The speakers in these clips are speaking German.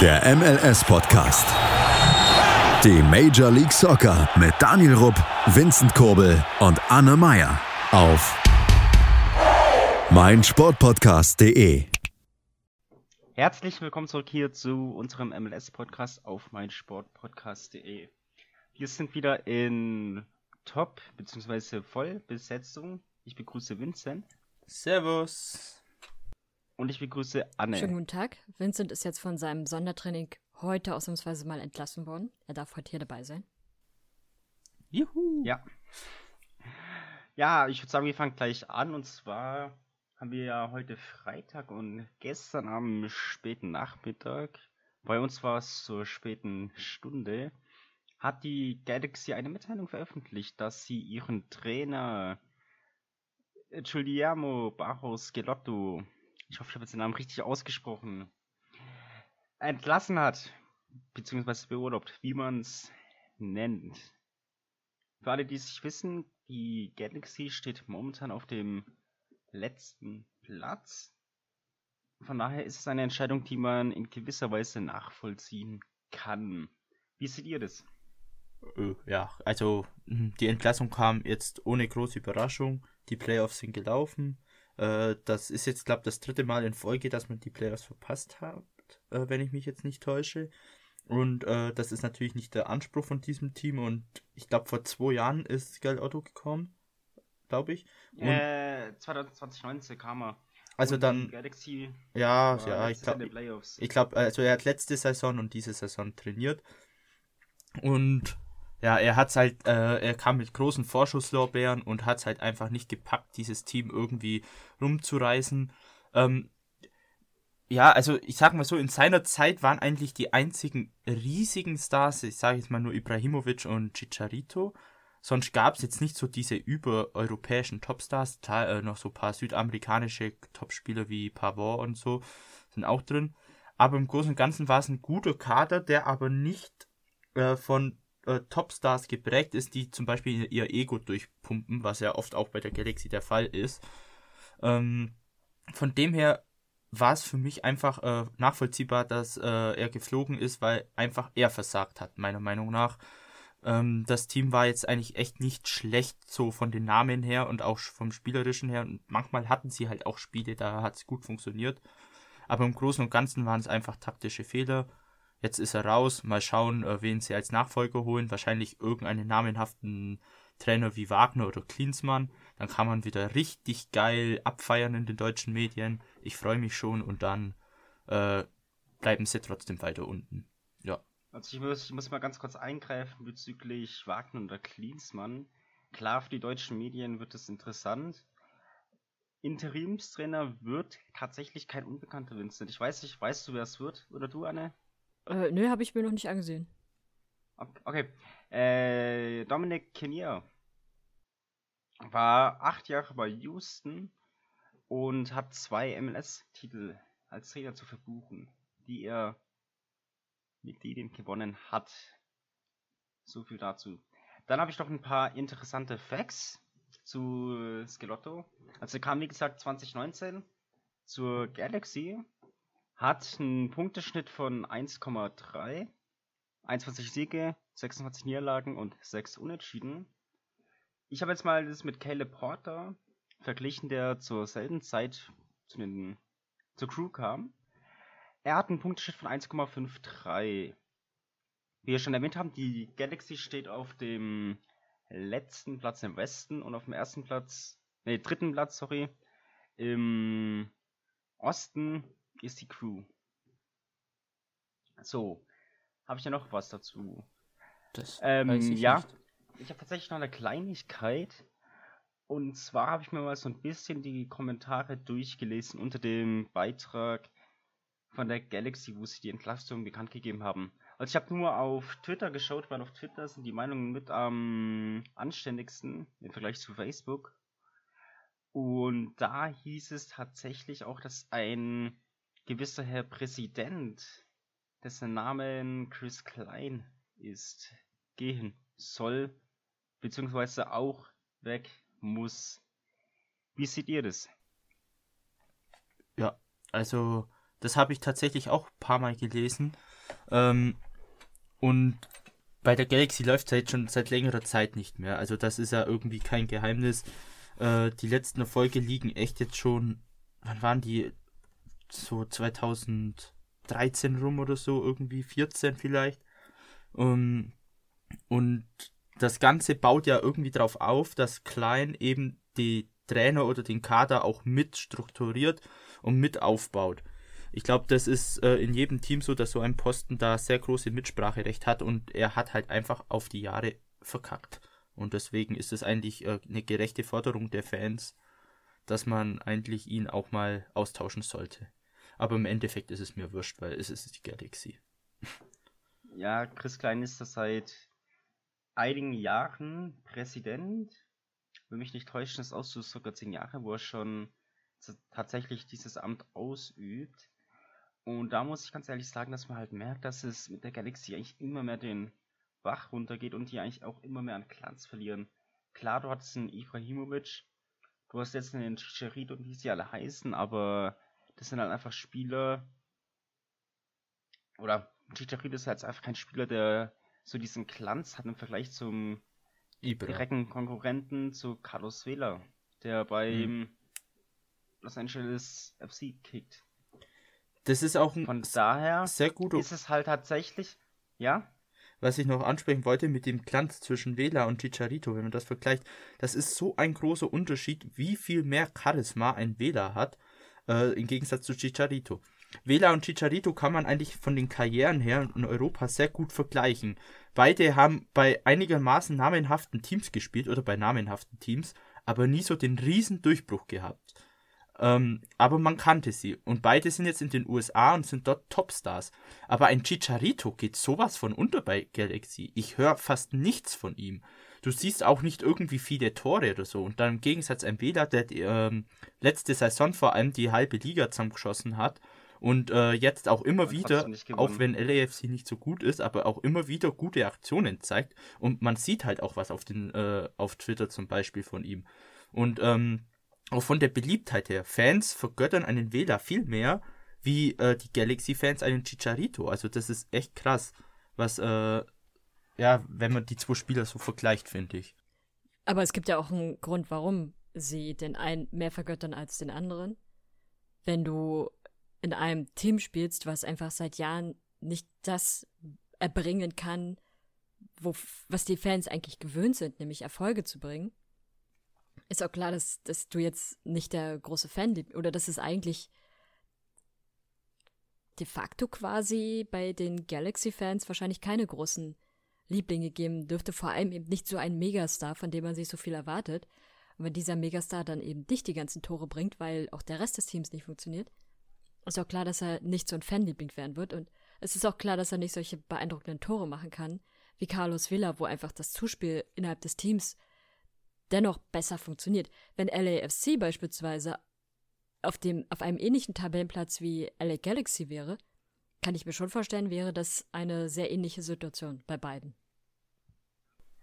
Der MLS-Podcast. Die Major League Soccer mit Daniel Rupp, Vincent Kurbel und Anne Meyer auf meinsportpodcast.de. Herzlich willkommen zurück hier zu unserem MLS-Podcast auf meinsportpodcast.de. Wir sind wieder in Top- bzw. Vollbesetzung. Ich begrüße Vincent. Servus. Und ich begrüße Anne. Schönen guten Tag. Vincent ist jetzt von seinem Sondertraining heute ausnahmsweise mal entlassen worden. Er darf heute hier dabei sein. Juhu. Ja. Ja, ich würde sagen, wir fangen gleich an. Und zwar haben wir ja heute Freitag und gestern am späten Nachmittag, bei uns war es zur späten Stunde, hat die Galaxy eine Mitteilung veröffentlicht, dass sie ihren Trainer Giuliano Barros Gelotto ich hoffe, ich habe jetzt den Namen richtig ausgesprochen, entlassen hat, beziehungsweise beurlaubt, wie man es nennt. Für alle, die es nicht wissen, die Galaxy steht momentan auf dem letzten Platz. Von daher ist es eine Entscheidung, die man in gewisser Weise nachvollziehen kann. Wie seht ihr das? Äh, ja, also die Entlassung kam jetzt ohne große Überraschung. Die Playoffs sind gelaufen. Äh, das ist jetzt, glaube ich, das dritte Mal in Folge, dass man die Playoffs verpasst hat, äh, wenn ich mich jetzt nicht täusche. Und äh, das ist natürlich nicht der Anspruch von diesem Team. Und ich glaube, vor zwei Jahren ist Geld Otto gekommen, glaube ich. Und äh, 2019 kam er. Also Und dann. Galaxy Ja, ja, ich glaube. Ich glaube, also er hat letzte Saison und diese Saison trainiert. Und ja, er hat's halt, äh, er kam mit großen Vorschusslorbeeren und hat's halt einfach nicht gepackt, dieses Team irgendwie rumzureißen. Ähm, ja, also ich sag mal so, in seiner Zeit waren eigentlich die einzigen riesigen Stars, ich sage jetzt mal nur Ibrahimovic und Chicharito. Sonst gab's jetzt nicht so diese übereuropäischen Topstars, äh, noch so ein paar südamerikanische Topspieler wie Pavard und so sind auch drin. Aber im Großen und Ganzen war es ein guter Kader, der aber nicht äh, von äh, Topstars geprägt ist, die zum Beispiel ihr Ego durchpumpen, was ja oft auch bei der Galaxy der Fall ist. Ähm, von dem her war es für mich einfach äh, nachvollziehbar, dass äh, er geflogen ist, weil einfach er versagt hat, meiner Meinung nach. Ähm, das Team war jetzt eigentlich echt nicht schlecht, so von den Namen her und auch vom Spielerischen her. Und manchmal hatten sie halt auch Spiele, da hat es gut funktioniert. Aber im Großen und Ganzen waren es einfach taktische Fehler. Jetzt ist er raus. Mal schauen, äh, wen sie als Nachfolger holen. Wahrscheinlich irgendeinen namenhaften Trainer wie Wagner oder Klinsmann. Dann kann man wieder richtig geil abfeiern in den deutschen Medien. Ich freue mich schon und dann äh, bleiben sie trotzdem weiter unten. Ja. Also ich muss, ich muss mal ganz kurz eingreifen bezüglich Wagner und der Klinsmann. Klar, für die deutschen Medien wird es interessant. Interimstrainer wird tatsächlich kein Unbekannter Vincent. Ich weiß nicht, weißt du, wer es wird? Oder du, Anne? Äh, nö, habe ich mir noch nicht angesehen. Ok- Okay. Äh, Dominic Kinnear war acht Jahre bei Houston und hat zwei MLS-Titel als Trainer zu verbuchen, die er mit denen gewonnen hat. So viel dazu. Dann habe ich noch ein paar interessante Facts zu Skelotto. Also er kam wie gesagt 2019 zur Galaxy, hat einen Punkteschnitt von 1,3, 21 Siege, 26 Niederlagen und 6 Unentschieden. Ich habe jetzt mal das mit Caleb Porter verglichen, der zur selben Zeit zu den, zur Crew kam. Er hat einen Punkteschnitt von 1,53. Wie wir schon erwähnt haben, die Galaxy steht auf dem letzten Platz im Westen und auf dem ersten Platz, nee, dritten Platz, sorry, im Osten ist die Crew. So, habe ich ja noch was dazu. Das Ähm, ich ja. nicht. Ich habe tatsächlich noch eine Kleinigkeit. Und zwar habe ich mir mal so ein bisschen die Kommentare durchgelesen unter dem Beitrag von der Galaxy, wo sie die Entlastung bekannt gegeben haben. Also ich habe nur auf Twitter geschaut, weil auf Twitter sind die Meinungen mit am anständigsten im Vergleich zu Facebook. Und da hieß es tatsächlich auch, dass ein gewisser Herr Präsident, dessen Namen Chris Klein ist, gehen soll, beziehungsweise auch weg muss. Wie seht ihr das? Ja, also Das habe ich tatsächlich auch ein paar Mal gelesen. Ähm, und bei der Galaxy läuft es halt schon seit längerer Zeit nicht mehr. Also das ist ja irgendwie kein Geheimnis. Äh, die letzten Erfolge liegen echt jetzt schon, wann waren die? So 2013 rum oder so, irgendwie 14 vielleicht. Um, und das Ganze baut ja irgendwie darauf auf, dass Klein eben die Trainer oder den Kader auch mit strukturiert und mit aufbaut. Ich glaube, das ist äh, in jedem Team so, dass so ein Posten da sehr große Mitspracherecht hat und er hat halt einfach auf die Jahre verkackt. Und deswegen ist es eigentlich äh, eine gerechte Forderung der Fans, dass man eigentlich ihn auch mal austauschen sollte. Aber im Endeffekt ist es mir wurscht, weil es ist die Galaxy. Ja, Chris Klein ist das seit einigen Jahren Präsident. Will mich nicht täuschen, ist auch so sogar zehn Jahre, wo er schon tatsächlich dieses Amt ausübt. Und da muss ich ganz ehrlich sagen, dass man halt merkt, dass es mit der Galaxy eigentlich immer mehr den Bach runtergeht und die eigentlich auch immer mehr an Glanz verlieren. Klar, du hattest einen Ibrahimovic, du hast jetzt einen Chicharito und wie sie alle heißen, aber das sind halt einfach Spieler, oder Chicharito ist halt einfach kein Spieler, der so diesen Glanz hat im Vergleich zum Ibra. direkten Konkurrenten zu Carlos Vela, der beim hm. Los Angeles FC kickt. Das ist auch ein Von daher sehr guter. Ist es halt tatsächlich, ja? Was ich noch ansprechen wollte mit dem Glanz zwischen Vela und Chicharito, wenn man das vergleicht, das ist so ein großer Unterschied, wie viel mehr Charisma ein Vela hat, äh, im Gegensatz zu Chicharito. Vela und Chicharito kann man eigentlich von den Karrieren her in Europa sehr gut vergleichen. Beide haben bei einigermaßen namenhaften Teams gespielt oder bei namenhaften Teams, aber nie so den riesen Durchbruch gehabt. Ähm, aber man kannte sie. Und beide sind jetzt in den USA und sind dort Topstars. Aber ein Chicharito geht sowas von unter bei Galaxy. Ich höre fast nichts von ihm. Du siehst auch nicht irgendwie viele Tore oder so. Und dann im Gegensatz ein Bela, der die, ähm, letzte Saison vor allem die halbe Liga zusammengeschossen hat. Und äh, jetzt auch immer wieder, auch wenn LAFC nicht so gut ist, aber auch immer wieder gute Aktionen zeigt. Und man sieht halt auch was auf, den, äh, auf Twitter zum Beispiel von ihm. Und ähm, auch von der Beliebtheit her. Fans vergöttern einen Wähler viel mehr wie äh, die Galaxy-Fans einen Chicharito. Also das ist echt krass, was, äh, ja, wenn man die zwei Spieler so vergleicht, finde ich. Aber es gibt ja auch einen Grund, warum sie den einen mehr vergöttern als den anderen. Wenn du in einem Team spielst, was einfach seit Jahren nicht das erbringen kann, wo, was die Fans eigentlich gewöhnt sind, nämlich Erfolge zu bringen, ist auch klar, dass, dass du jetzt nicht der große Fan bist. Oder dass es eigentlich de facto quasi bei den Galaxy-Fans wahrscheinlich keine großen Lieblinge geben dürfte. Vor allem eben nicht so ein Megastar, von dem man sich so viel erwartet. Und wenn dieser Megastar dann eben nicht die ganzen Tore bringt, weil auch der Rest des Teams nicht funktioniert, ist auch klar, dass er nicht so ein Fanliebling werden wird. Und es ist auch klar, dass er nicht solche beeindruckenden Tore machen kann, wie Carlos Villa, wo einfach das Zuspiel innerhalb des Teams dennoch besser funktioniert. Wenn LAFC beispielsweise auf, dem, auf einem ähnlichen Tabellenplatz wie LA Galaxy wäre, kann ich mir schon vorstellen, wäre das eine sehr ähnliche Situation bei beiden.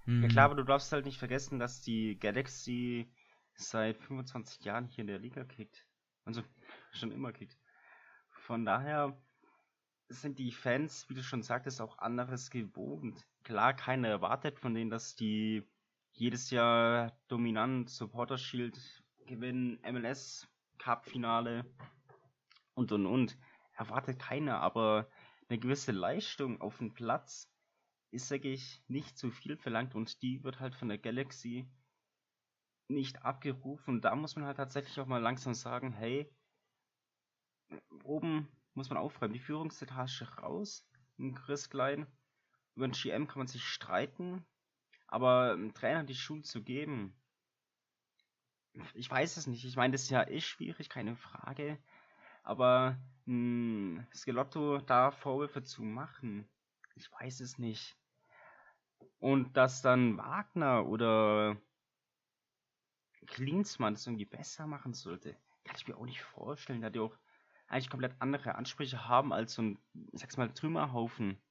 Ja klar, aber du darfst halt nicht vergessen, dass die Galaxy seit 25 Jahren hier in der Liga kickt. Also schon immer kickt. Von daher sind die Fans, wie du schon sagtest, auch anderes gewohnt. Klar, keiner erwartet von denen, dass die jedes Jahr dominant Supporter Shield gewinnen, MLS Cup Finale und und und. Erwartet keiner, aber eine gewisse Leistung auf dem Platz ist, sage ich, nicht zu viel verlangt und die wird halt von der Galaxy nicht abgerufen. Da muss man halt tatsächlich auch mal langsam sagen, hey, oben muss man aufräumen, die Führungsetage raus, ein Chris Klein. Über den GM kann man sich streiten, aber einem Trainer die Schuld zu geben, ich weiß es nicht. Ich meine, das ist ja eh schwierig, keine Frage. Aber mh, hm, Skelotto da Vorwürfe zu machen, ich weiß es nicht. Und dass dann Wagner oder Klinsmann das irgendwie besser machen sollte, kann ich mir auch nicht vorstellen, da die auch eigentlich komplett andere Ansprüche haben als so ein, ich sag's mal, Trümmerhaufen.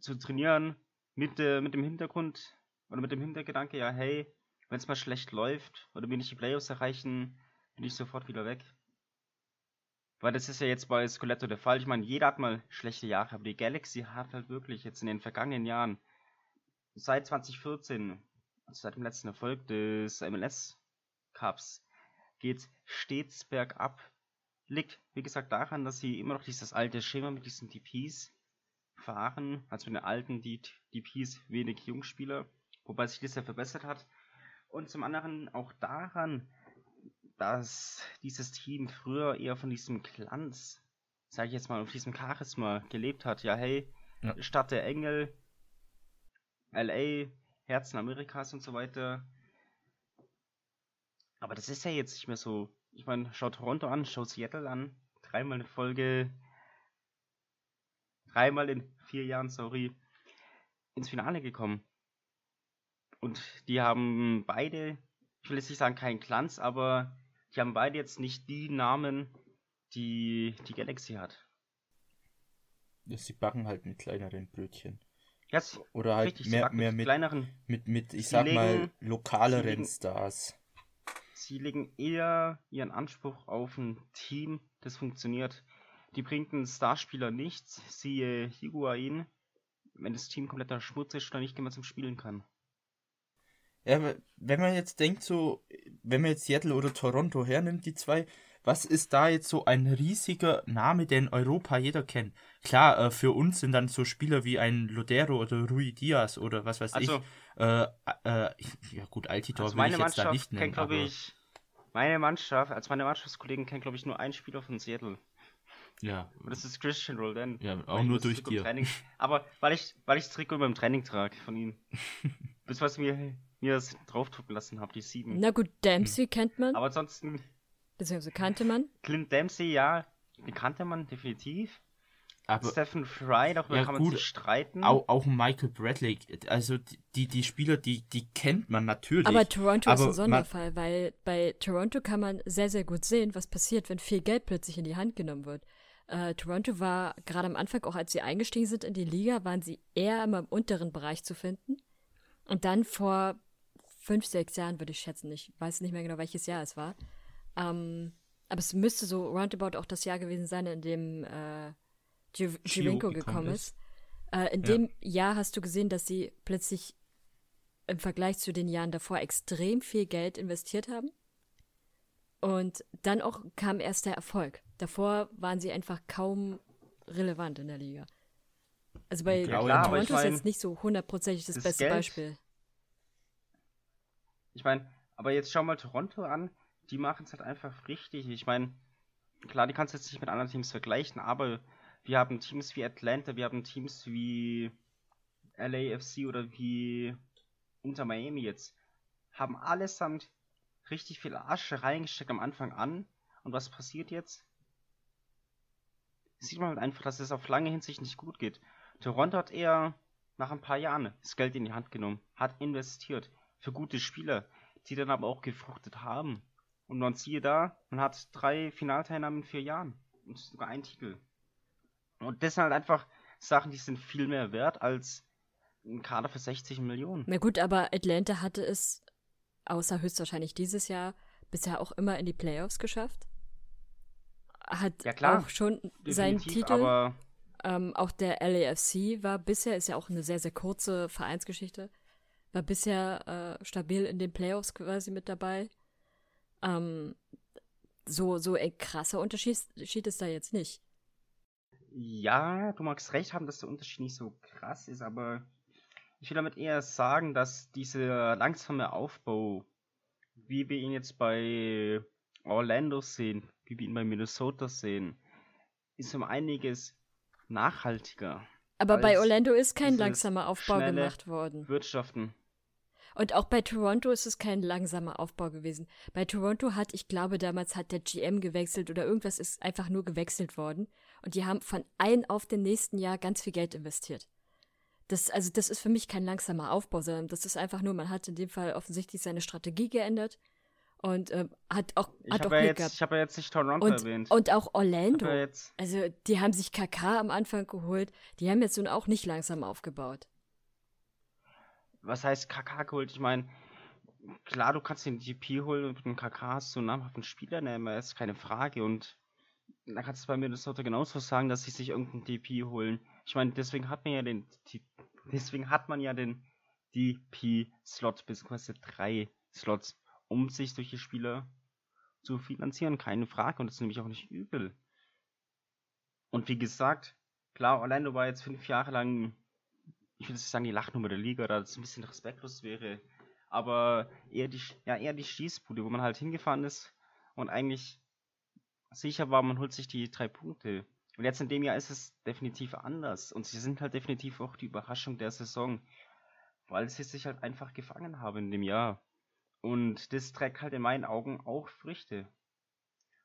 Zu trainieren mit, äh, mit dem Hintergrund, oder mit dem Hintergedanke, ja, hey, wenn es mal schlecht läuft oder wir nicht die Playoffs erreichen, bin ich sofort wieder weg. Weil das ist ja jetzt bei Scoletto der Fall. Ich meine, jeder hat mal schlechte Jahre, aber die Galaxy hat halt wirklich jetzt in den vergangenen Jahren, seit 2014, also seit dem letzten Erfolg des MLS Cups, geht stets bergab. Liegt, wie gesagt, daran, dass sie immer noch dieses alte Schema mit diesen DPs fahren, also mit den alten DPs wenig Jungspieler, wobei sich das ja verbessert hat. Und zum anderen auch daran, dass dieses Team früher eher von diesem Glanz, sag ich jetzt mal, auf diesem Charisma gelebt hat. Ja, hey, ja. Stadt der Engel, LA, Herzen Amerikas und so weiter. Aber das ist ja jetzt nicht mehr so. Ich meine, schau Toronto an, schau Seattle an. Dreimal eine Folge. Dreimal in vier Jahren, sorry. Ins Finale gekommen. Und die haben beide, ich will jetzt nicht sagen keinen Glanz, aber die haben beide jetzt nicht die Namen, die die Galaxy hat. Sie backen halt mit kleineren Brötchen. Ja, Oder halt richtig, mehr, mehr mit, kleineren, mit, mit, ich sag legen, mal, lokaleren legen, Stars. Sie legen eher ihren Anspruch auf ein Team, das funktioniert. Die bringt einen Starspieler nichts, siehe Higuain, wenn das Team kompletter Schmutz ist oder nicht mehr zum Spielen kann. Ja, wenn man jetzt denkt, so, wenn man jetzt Seattle oder Toronto hernimmt, die zwei, was ist da jetzt so ein riesiger Name, den Europa jeder kennt? Klar, äh, für uns sind dann so Spieler wie ein Lodero oder Rui Diaz oder was weiß also, ich. Äh, äh, ja gut, Altitor also will ich jetzt da nicht nennen. Kennt, ich, meine Mannschaft, als meine Mannschaftskollegen kennt, glaube ich, nur einen Spieler von Seattle. Ja. Und das ist Christian Roldan. Ja, auch nur durch dir. Aber weil ich, weil ich das Trikot beim Training trage von ihm. Bis was mir mir das draufdrucken lassen habe, die sieben. Na gut, Dempsey hm. kennt man. Aber ansonsten. Beziehungsweise kannte man. Clint Dempsey, ja, den kannte man definitiv. Aber Stephen Fry, darüber ja, kann man gut, sich streiten. Auch, auch Michael Bradley, also die, die Spieler, die, die kennt man natürlich. Aber Toronto aber ist ein Sonderfall, weil bei Toronto kann man sehr, sehr gut sehen, was passiert, wenn viel Geld plötzlich in die Hand genommen wird. Äh, Toronto war gerade am Anfang, auch als sie eingestiegen sind in die Liga, waren sie eher immer im unteren Bereich zu finden. Und dann vor fünf, sechs Jahren, würde ich schätzen. Ich weiß nicht mehr genau, welches Jahr es war. Ähm, aber es müsste so roundabout auch das Jahr gewesen sein, in dem äh, Givenko gekommen ist. Äh, in ja. dem Jahr hast du gesehen, dass sie plötzlich im Vergleich zu den Jahren davor extrem viel Geld investiert haben. Und dann auch kam erst der Erfolg. Davor waren sie einfach kaum relevant in der Liga. Also bei ja, klar, Toronto ist jetzt nicht so hundertprozentig das, das beste Geld, Beispiel. Ich meine, aber jetzt schau mal Toronto an, die machen es halt einfach richtig. Ich meine, klar, die kannst du jetzt nicht mit anderen Teams vergleichen, aber wir haben Teams wie Atlanta, wir haben Teams wie LAFC oder wie Inter Miami jetzt, haben allesamt richtig viel Asche reingesteckt am Anfang an. Und was passiert jetzt? Sieht man halt einfach, dass es auf lange Hinsicht nicht gut geht. Toronto hat eher nach ein paar Jahren das Geld in die Hand genommen, hat investiert für gute Spieler, die dann aber auch gefruchtet haben. Und man siehe da, man hat drei Finalteilnahmen in vier Jahren und sogar einen Titel. Und das sind halt einfach Sachen, die sind viel mehr wert als ein Kader für 60 Millionen. Na gut, aber Atlanta hatte es, außer höchstwahrscheinlich dieses Jahr, bisher auch immer in die Playoffs geschafft. Hat ja, klar, auch schon seinen Titel. Ähm, auch der LAFC war bisher, ist ja auch eine sehr, sehr kurze Vereinsgeschichte, war bisher äh, stabil in den Playoffs quasi mit dabei. Ähm, so, so ein krasser Unterschied ist da jetzt nicht. Ja, du magst recht haben, dass der Unterschied nicht so krass ist, aber ich will damit eher sagen, dass dieser langsame Aufbau, wie wir ihn jetzt bei Orlando sehen, wie wir ihn bei Minnesota sehen, ist um einiges nachhaltiger. Aber bei Orlando ist kein langsamer Aufbau gemacht worden. Wirtschaften. Und auch bei Toronto ist es kein langsamer Aufbau gewesen. Bei Toronto hat, ich glaube, damals hat der GM gewechselt oder irgendwas ist einfach nur gewechselt worden. Und die haben von einem auf den nächsten Jahr ganz viel Geld investiert. Das, also das ist für mich kein langsamer Aufbau, sondern das ist einfach nur, man hat in dem Fall offensichtlich seine Strategie geändert und äh, hat auch, ich hat auch ja jetzt, gehabt. Ich habe ja jetzt nicht Toronto und, erwähnt. Und auch Orlando. Also die haben sich KK am Anfang geholt. Die haben jetzt nun auch nicht langsam aufgebaut was heißt KK geholt? Ich meine, klar, du kannst den GP holen und mit dem KK hast du einen namhaften Spieler nehmen, ist keine Frage. Und da kannst du bei Minnesota genauso sagen, dass sie sich irgendeinen DP holen. Ich meine, deswegen hat man ja den, deswegen hat man ja den DP-Slot, beziehungsweise drei Slots, um sich solche Spieler zu finanzieren, keine Frage. Und das ist nämlich auch nicht übel. Und wie gesagt, klar, Orlando war jetzt fünf Jahre lang, ich will nicht sagen die Lachnummer der Liga, da das ein bisschen respektlos wäre, aber eher die, ja, eher die Schießbude, wo man halt hingefahren ist und eigentlich sicher war, man holt sich die drei Punkte. Und jetzt in dem Jahr ist es definitiv anders. Und sie sind halt definitiv auch die Überraschung der Saison. Weil sie sich halt einfach gefangen haben in dem Jahr. Und das trägt halt in meinen Augen auch Früchte.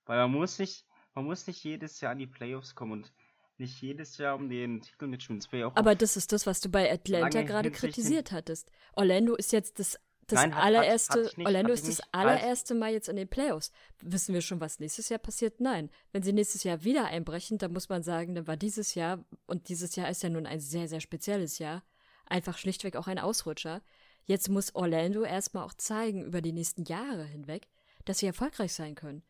Weil man muss nicht, man muss nicht jedes Jahr in die Playoffs kommen und nicht jedes Jahr um den Titel mitspielen. Aber das ist das, was du bei Atlanta gerade kritisiert hattest. Orlando ist jetzt das das Nein, hat, allererste, hat, hat nicht, Orlando ist das allererste Mal jetzt in den Playoffs. Wissen wir schon, was nächstes Jahr passiert? Nein. Wenn sie nächstes Jahr wieder einbrechen, dann muss man sagen, dann war dieses Jahr, und dieses Jahr ist ja nun ein sehr, sehr spezielles Jahr, einfach schlichtweg auch ein Ausrutscher. Jetzt muss Orlando erstmal auch zeigen, über die nächsten Jahre hinweg, dass sie erfolgreich sein können.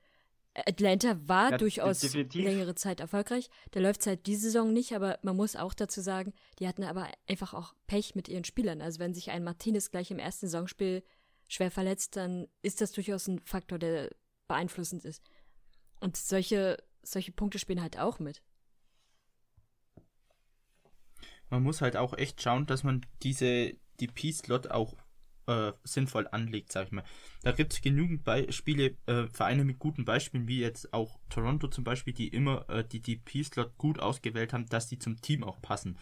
Atlanta war ja, durchaus definitiv. längere Zeit erfolgreich. Da läuft es halt diese Saison nicht, aber man muss auch dazu sagen, die hatten aber einfach auch Pech mit ihren Spielern. Also wenn sich ein Martinez gleich im ersten Saisonspiel schwer verletzt, dann ist das durchaus ein Faktor, der beeinflussend ist. Und solche, solche Punkte spielen halt auch mit. Man muss halt auch echt schauen, dass man diese DP-Slot auch äh, sinnvoll anlegt, sag ich mal. Da gibt es genügend Beispiele, äh, Vereine mit guten Beispielen, wie jetzt auch Toronto zum Beispiel, die immer äh, die DP-Slot gut ausgewählt haben, dass die zum Team auch passen.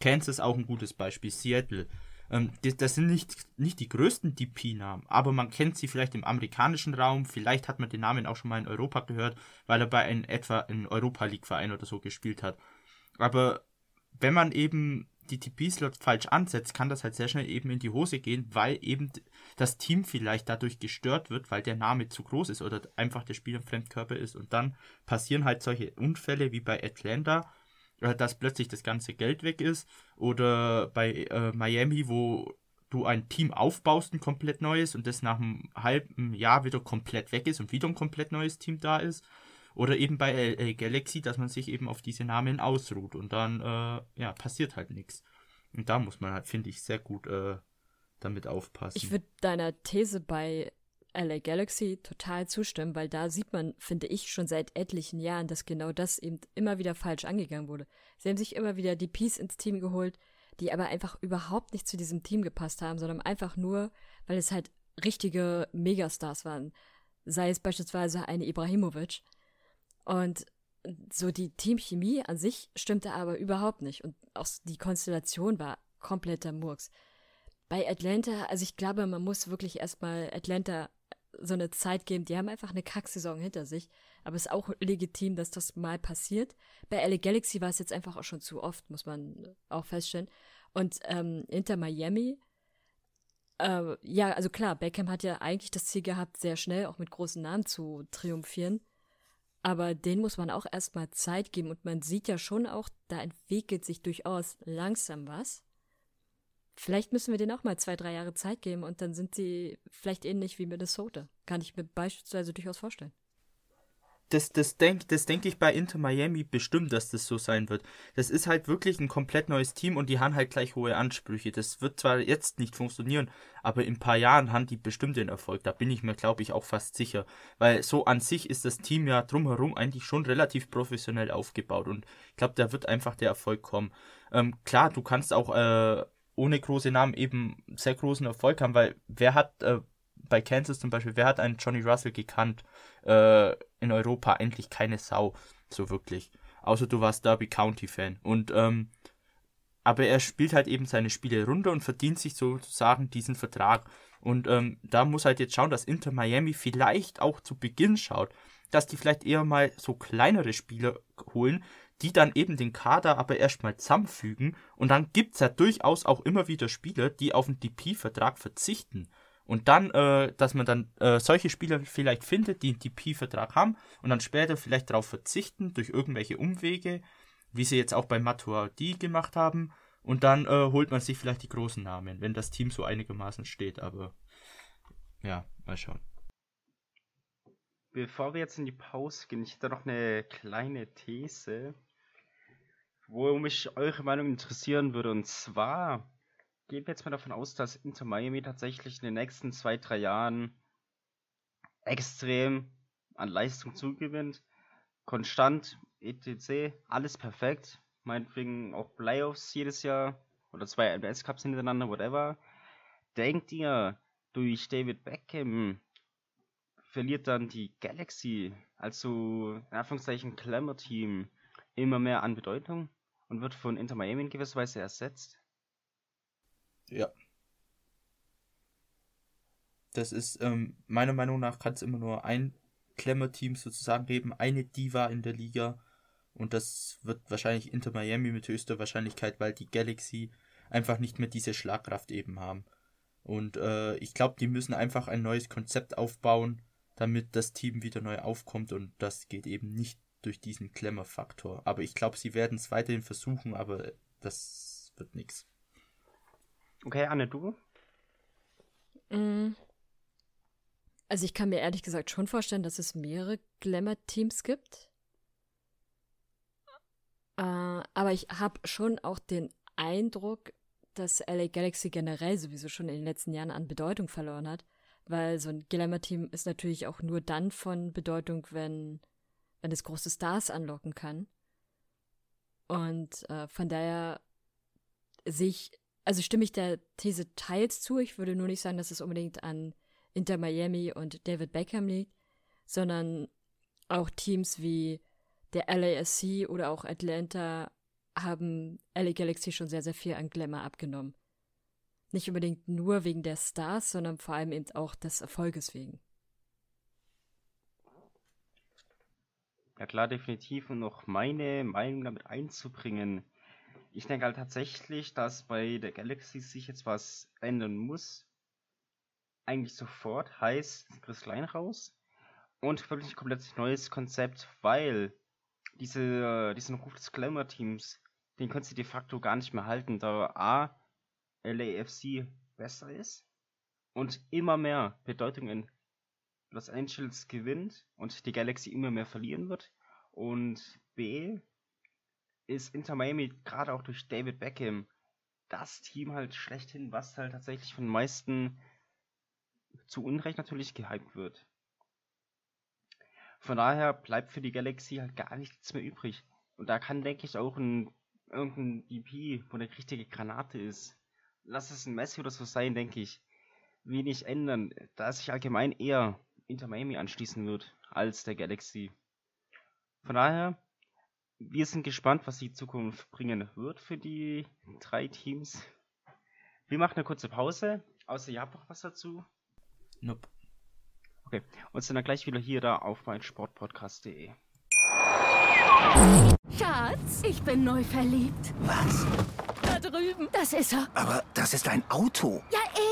Kansas auch ein gutes Beispiel, Seattle. Ähm, das, das, sind nicht, nicht die größten DP-Namen, aber man kennt sie vielleicht im amerikanischen Raum, vielleicht hat man den Namen auch schon mal in Europa gehört, weil er bei einem etwa in Europa League-Verein oder so gespielt hat. Aber wenn man eben die TP-Slots falsch ansetzt, kann das halt sehr schnell eben in die Hose gehen, weil eben das Team vielleicht dadurch gestört wird, weil der Name zu groß ist oder einfach der Spieler ein Fremdkörper ist. Und dann passieren halt solche Unfälle wie bei Atlanta, äh, dass plötzlich das ganze Geld weg ist. Oder bei äh, Miami, wo du ein Team aufbaust, ein komplett neues, und das nach einem halben Jahr wieder komplett weg ist und wieder ein komplett neues Team da ist. Oder eben bei LA Galaxy, dass man sich eben auf diese Namen ausruht und dann äh, ja, passiert halt nichts. Und da muss man halt, finde ich, sehr gut äh, damit aufpassen. Ich würde deiner These bei LA Galaxy total zustimmen, weil da sieht man, finde ich, schon seit etlichen Jahren, dass genau das eben immer wieder falsch angegangen wurde. Sie haben sich immer wieder die Peace ins Team geholt, die aber einfach überhaupt nicht zu diesem Team gepasst haben, sondern einfach nur, weil es halt richtige Megastars waren. Sei es beispielsweise eine Ibrahimovic, und so die Teamchemie an sich stimmte aber überhaupt nicht. Und auch die Konstellation war kompletter Murks. Bei Atlanta, also ich glaube, man muss wirklich erstmal Atlanta so eine Zeit geben. Die haben einfach eine Kacksaison hinter sich. Aber es ist auch legitim, dass das mal passiert. Bei LA Galaxy war es jetzt einfach auch schon zu oft, muss man auch feststellen. Und ähm, Inter Miami, äh, ja, also klar, Beckham hat ja eigentlich das Ziel gehabt, sehr schnell auch mit großen Namen zu triumphieren. Aber den muss man auch erstmal Zeit geben und man sieht ja schon auch, da entwickelt sich durchaus langsam was. Vielleicht müssen wir denen auch mal zwei, drei Jahre Zeit geben und dann sind sie vielleicht ähnlich wie Minnesota. Kann ich mir beispielsweise durchaus vorstellen das, das denke das denk ich bei Inter Miami bestimmt, dass das so sein wird. Das ist halt wirklich ein komplett neues Team und die haben halt gleich hohe Ansprüche. Das wird zwar jetzt nicht funktionieren, aber in ein paar Jahren haben die bestimmt den Erfolg. Da bin ich mir, glaube ich, auch fast sicher. Weil so an sich ist das Team ja drumherum eigentlich schon relativ professionell aufgebaut und ich glaube, da wird einfach der Erfolg kommen. Ähm, klar, du kannst auch äh, ohne große Namen eben sehr großen Erfolg haben, weil wer hat äh, bei Kansas zum Beispiel, wer hat einen Johnny Russell gekannt? Äh, in Europa eigentlich keine Sau, so wirklich. Außer du warst Derby County Fan. Und, ähm, aber er spielt halt eben seine Spiele runter und verdient sich sozusagen diesen Vertrag. Und ähm, da muss halt jetzt schauen, dass Inter Miami vielleicht auch zu Beginn schaut, dass die vielleicht eher mal so kleinere Spieler holen, die dann eben den Kader aber erstmal zusammenfügen. Und dann gibt es ja durchaus auch immer wieder Spieler, die auf den DP-Vertrag verzichten. Und dann, äh, dass man dann äh, solche Spieler vielleicht findet, die einen DP-Vertrag haben und dann später vielleicht darauf verzichten durch irgendwelche Umwege, wie sie jetzt auch bei Matuidi gemacht haben. Und dann äh, holt man sich vielleicht die großen Namen, wenn das Team so einigermaßen steht. Aber ja, mal schauen. bevor wir jetzt in die Pause gehen, ich hätte noch eine kleine These, wo mich eure Meinung interessieren würde. Und zwar gehen wir jetzt mal davon aus, dass Inter Miami tatsächlich in den nächsten zwei, drei Jahren extrem an Leistung zugewinnt. Konstant, etc., alles perfekt. Meinetwegen auch Playoffs jedes Jahr oder zwei LBS Cups hintereinander, whatever. Denkt ihr, durch David Beckham verliert dann die Galaxy, also in Anführungszeichen Glamour-Team, immer mehr an Bedeutung und wird von Inter Miami in gewisser Weise ersetzt? Ja. Das ist, ähm, meiner Meinung nach kann es immer nur ein Glamour-Team sozusagen geben, eine Diva in der Liga. Und das wird wahrscheinlich Inter Miami mit höchster Wahrscheinlichkeit, weil die Galaxy einfach nicht mehr diese Schlagkraft eben haben. Und äh, ich glaube, die müssen einfach ein neues Konzept aufbauen, damit das Team wieder neu aufkommt. Und das geht eben nicht durch diesen Klemmer-Faktor. Aber ich glaube, sie werden es weiterhin versuchen, aber das wird nichts. Okay, Anne, du? Mm. Also ich kann mir ehrlich gesagt schon vorstellen, dass es mehrere Glamour-Teams gibt. Äh, aber ich habe schon auch den Eindruck, dass LA Galaxy generell sowieso schon in den letzten Jahren an Bedeutung verloren hat, weil so ein Glamour-Team ist natürlich auch nur dann von Bedeutung, wenn, wenn es große Stars anlocken kann. Und äh, von daher sehe ich, also stimme ich der These teils zu. Ich würde nur nicht sagen, dass es unbedingt an Inter Miami und David Beckham liegt, sondern auch Teams wie der LASC oder auch Atlanta haben LA Galaxy schon sehr, sehr viel an Glamour abgenommen. Nicht unbedingt nur wegen der Stars, sondern vor allem eben auch des Erfolges wegen. Ja klar, definitiv. Und noch meine Meinung damit einzubringen. Ich denke halt tatsächlich, dass bei der Galaxy sich jetzt was ändern muss. Eigentlich sofort. Heißt, Chris Klein raus. Und wirklich ein komplett neues Konzept, weil diese, diesen Ruf des Glamour-Teams den können sie de facto gar nicht mehr halten, da A, LAFC besser ist und immer mehr Bedeutung in Los Angeles gewinnt und die Galaxy immer mehr verlieren wird. Und B, ist Inter Miami gerade auch durch David Beckham das Team halt schlechthin, was halt tatsächlich von den meisten zu Unrecht natürlich gehypt wird. Von daher bleibt für die Galaxy halt gar nichts mehr übrig. Und da kann, denke ich, auch ein irgendein DP, wo eine richtige Granate ist. Lass es ein Messi oder so sein, denke ich. Wenig ändern, da sich allgemein eher Inter Miami anschließen wird als der Galaxy. Von daher, wir sind gespannt, was die Zukunft bringen wird für die drei Teams. Wir machen eine kurze Pause. Außer ihr habt noch was dazu? Nope. Okay, und sind dann gleich wieder hier da auf meinsportpodcast.de. Schatz, ich bin neu verliebt. Was? Da drüben. Das ist er. Aber das ist ein Auto. Ja, eben.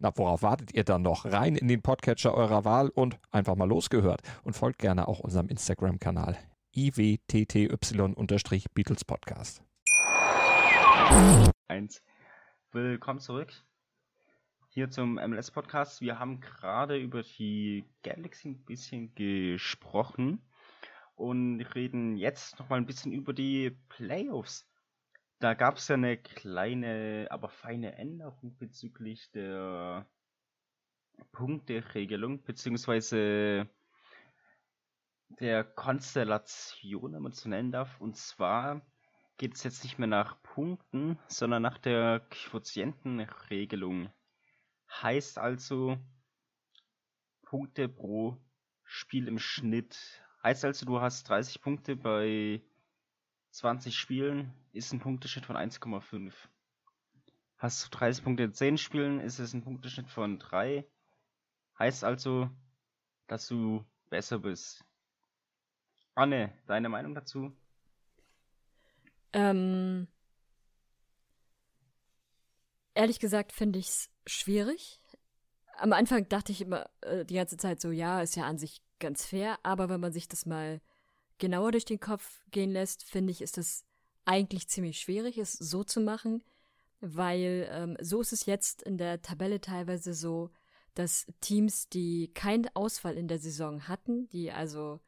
Na, worauf wartet ihr dann noch? Rein in den Podcatcher eurer Wahl und einfach mal losgehört. Und folgt gerne auch unserem Instagram-Kanal iwtty-Beatles Podcast. 1. Willkommen zurück hier zum MLS Podcast. Wir haben gerade über die Galaxy ein bisschen gesprochen und reden jetzt nochmal ein bisschen über die Playoffs. Da gab es ja eine kleine, aber feine Änderung bezüglich der Punkteregelung, beziehungsweise der Konstellation, wenn man es so nennen darf. Und zwar geht es jetzt nicht mehr nach Punkten, sondern nach der Quotientenregelung. Heißt also Punkte pro Spiel im Schnitt. Heißt also, du hast 30 Punkte bei 20 Spielen, ist ein Punkteschnitt von 1,5. Hast du 30 Punkte in 10 Spielen, ist es ein Punkteschnitt von 3. Heißt also, dass du besser bist. Anne, deine Meinung dazu? Ähm, ehrlich gesagt finde ich es schwierig. Am Anfang dachte ich immer äh, die ganze Zeit so, ja, ist ja an sich ganz fair, aber wenn man sich das mal genauer durch den Kopf gehen lässt, finde ich, ist es eigentlich ziemlich schwierig, es so zu machen, weil ähm, so ist es jetzt in der Tabelle teilweise so, dass Teams, die keinen Ausfall in der Saison hatten, die also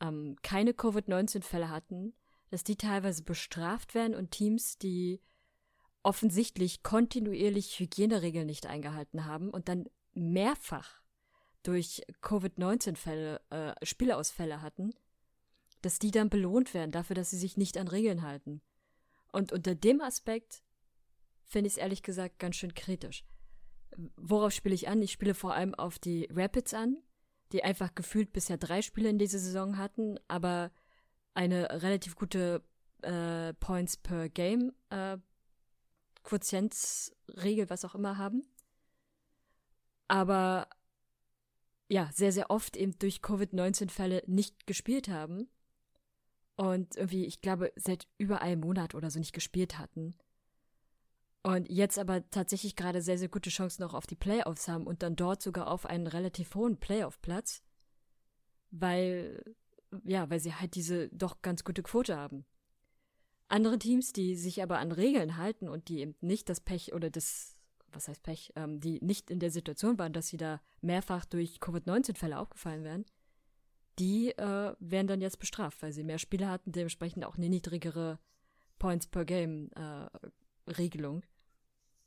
ähm, keine Covid-19-Fälle hatten, dass die teilweise bestraft werden und Teams, die offensichtlich kontinuierlich Hygieneregeln nicht eingehalten haben und dann mehrfach durch Covid-19-Fälle, äh, Spielausfälle hatten, dass die dann belohnt werden dafür, dass sie sich nicht an Regeln halten. Und unter dem Aspekt finde ich es ehrlich gesagt ganz schön kritisch. Worauf spiele ich an? Ich spiele vor allem auf die Rapids an, die einfach gefühlt bisher drei Spiele in dieser Saison hatten, aber eine relativ gute äh, Points per Game äh, Quotientsregel, was auch immer haben. Aber ja, sehr, sehr oft eben durch Covid-19-Fälle nicht gespielt haben. Und irgendwie, ich glaube, seit über einem Monat oder so nicht gespielt hatten. Und jetzt aber tatsächlich gerade sehr, sehr gute Chancen auch auf die Playoffs haben und dann dort sogar auf einen relativ hohen Playoff-Platz, weil, ja, weil sie halt diese doch ganz gute Quote haben. Andere Teams, die sich aber an Regeln halten und die eben nicht das Pech oder das, was heißt Pech, ähm, die nicht in der Situation waren, dass sie da mehrfach durch Covid-19-Fälle aufgefallen wären, die äh, werden dann jetzt bestraft, weil sie mehr Spiele hatten, dementsprechend auch eine niedrigere Points per Game äh, Regelung.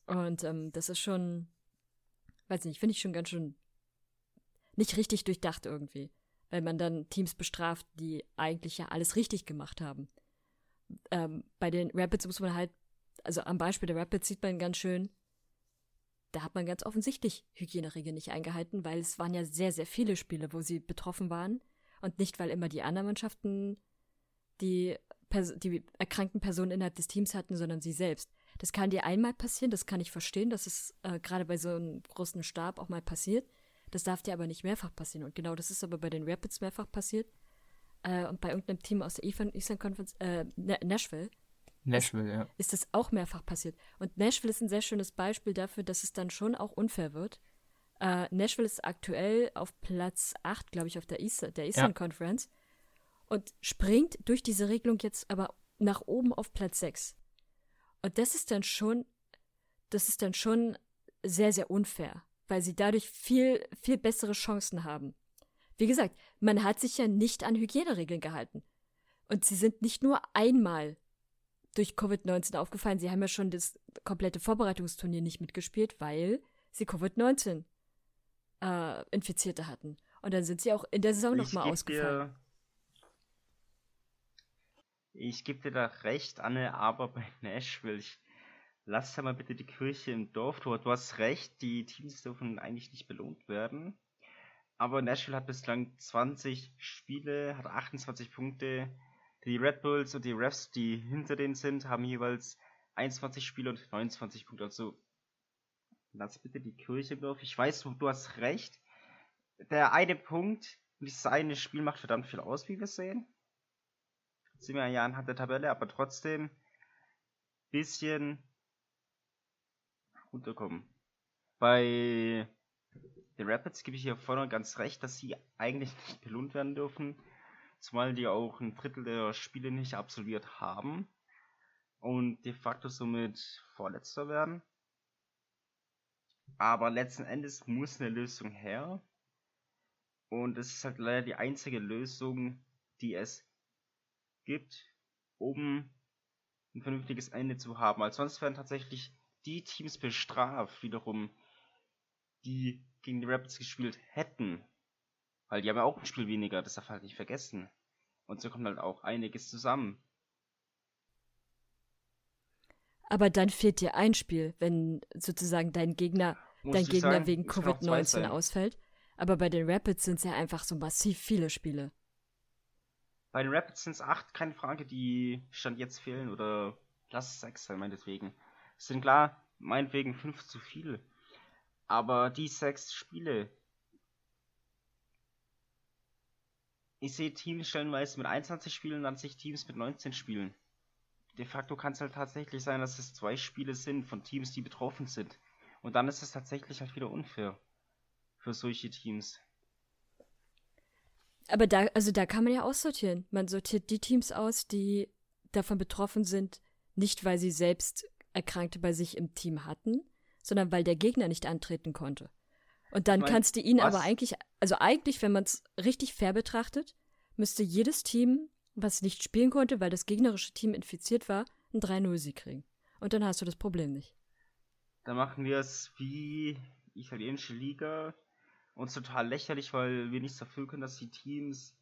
Und ähm, das ist schon, weiß nicht, finde ich schon ganz schön nicht richtig durchdacht irgendwie. Weil man dann Teams bestraft, die eigentlich ja alles richtig gemacht haben. Ähm, bei den Rapids muss man halt, also am Beispiel der Rapids sieht man ganz schön, da hat man ganz offensichtlich Hygieneregeln nicht eingehalten, weil es waren ja sehr, sehr viele Spiele, wo sie betroffen waren. Und nicht, weil immer die anderen Mannschaften die, Pers die erkrankten Personen innerhalb des Teams hatten, sondern sie selbst. Das kann dir einmal passieren, das kann ich verstehen, dass es äh, gerade bei so einem großen Stab auch mal passiert. Das darf dir aber nicht mehrfach passieren. Und genau das ist aber bei den Rapids mehrfach passiert. Äh, und bei irgendeinem Team aus der Eastern Conference, äh, Nashville. Nashville, ja. Ist das auch mehrfach passiert. Und Nashville ist ein sehr schönes Beispiel dafür, dass es dann schon auch unfair wird. Äh, Nashville ist aktuell auf Platz 8, glaube ich, auf der, Easter, der Eastern ja. Conference und springt durch diese Regelung jetzt aber nach oben auf Platz 6. Und das ist dann schon, das ist dann schon sehr, sehr unfair, weil sie dadurch viel, viel bessere Chancen haben. Wie gesagt, man hat sich ja nicht an Hygieneregeln gehalten. Und sie sind nicht nur einmal durch Covid-19 aufgefallen, sie haben ja schon das komplette Vorbereitungsturnier nicht mitgespielt, weil sie Covid-19 äh, Infizierte hatten. Und dann sind sie auch in der Saison nochmal ausgefallen. Dir, ich gebe dir da recht, Anne, aber bei Nashville, ich lass da mal bitte die Kirche im Dorf. Du, du hast recht, die Teams dürfen eigentlich nicht belohnt werden. Aber Nashville hat bislang 20 Spiele, hat 28 Punkte. Die Red Bulls und die Refs, die hinter denen sind, haben jeweils 21 Spiele und 29 Punkte. Also lass bitte die Kirche im. Ich weiß, du hast recht. Der eine Punkt, dieses eine Spiel macht verdammt viel aus, wie wir sehen sind wir ja anhand der Tabelle, aber trotzdem bisschen runterkommen. Bei den Rapids gebe ich hier vorne ganz recht, dass sie eigentlich nicht belohnt werden dürfen, zumal die auch ein Drittel der Spiele nicht absolviert haben und de facto somit Vorletzter werden. Aber letzten Endes muss eine Lösung her. Und es ist halt leider die einzige Lösung, die es gibt, um ein vernünftiges Ende zu haben. Weil sonst werden tatsächlich die Teams bestraft, wiederum, die gegen die Rapids gespielt hätten. Weil die haben ja auch ein Spiel weniger, das darf halt nicht vergessen. Und so kommt halt auch einiges zusammen. Aber dann fehlt dir ein Spiel, wenn sozusagen dein Gegner, dein Gegner sagen, wegen Covid-19 ausfällt. Aber bei den Rapids sind es ja einfach so massiv viele Spiele. Bei den Rapids sind es acht, keine Frage, die Stand jetzt fehlen oder lass es sechs sein, meinetwegen. Es sind klar, meinetwegen fünf zu viel. Aber die sechs Spiele. Ich sehe Teams stellenweise mit 21 Spielen, dann sehe ich Teams mit 19 Spielen. De facto kann es halt tatsächlich sein, dass es zwei Spiele sind von Teams, die betroffen sind. Und dann ist es tatsächlich halt wieder unfair für solche Teams. Aber da, also da kann man ja aussortieren. Man sortiert die Teams aus, die davon betroffen sind, nicht weil sie selbst Erkrankte bei sich im Team hatten, sondern weil der Gegner nicht antreten konnte. Und dann Ich mein, kannst du ihn was- aber eigentlich, also eigentlich, wenn man es richtig fair betrachtet, müsste jedes Team, was nicht spielen konnte, weil das gegnerische Team infiziert war, einen 3-0-Sieg kriegen. Und dann hast du das Problem nicht. Dann machen wir es wie italienische Liga. Uns total lächerlich, weil wir nichts dafür können, dass die Teams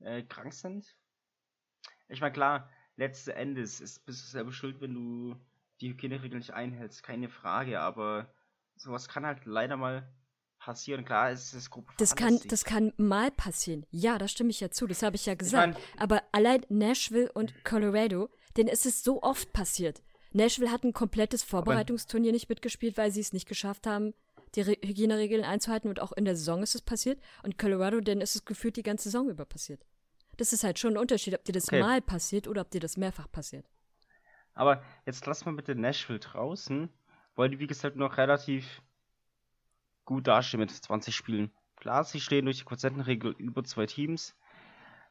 äh, krank sind. Ich meine, klar, letzten Endes ist, bist du selber schuld, wenn du die Hygieneregeln nicht einhältst, keine Frage, aber sowas kann halt leider mal passieren. Klar, es ist grob Das kann, das kann mal passieren. Ja, da stimme ich ja zu. Das habe ich ja gesagt. mein- Aber allein Nashville und Colorado, denen ist es so oft passiert. Nashville hat ein komplettes Vorbereitungsturnier nicht mitgespielt, weil sie es nicht geschafft haben, die Re Hygieneregeln einzuhalten. Und auch in der Saison ist es passiert. Und Colorado, denen ist es gefühlt die ganze Saison über passiert. Das ist halt schon ein Unterschied, ob dir das Okay. mal passiert oder ob dir das mehrfach passiert. Aber jetzt lass mal bitte Nashville draußen, weil die wie gesagt noch relativ gut dastehen mit 20 Spielen. Klar, sie stehen durch die Quotientenregel über zwei Teams,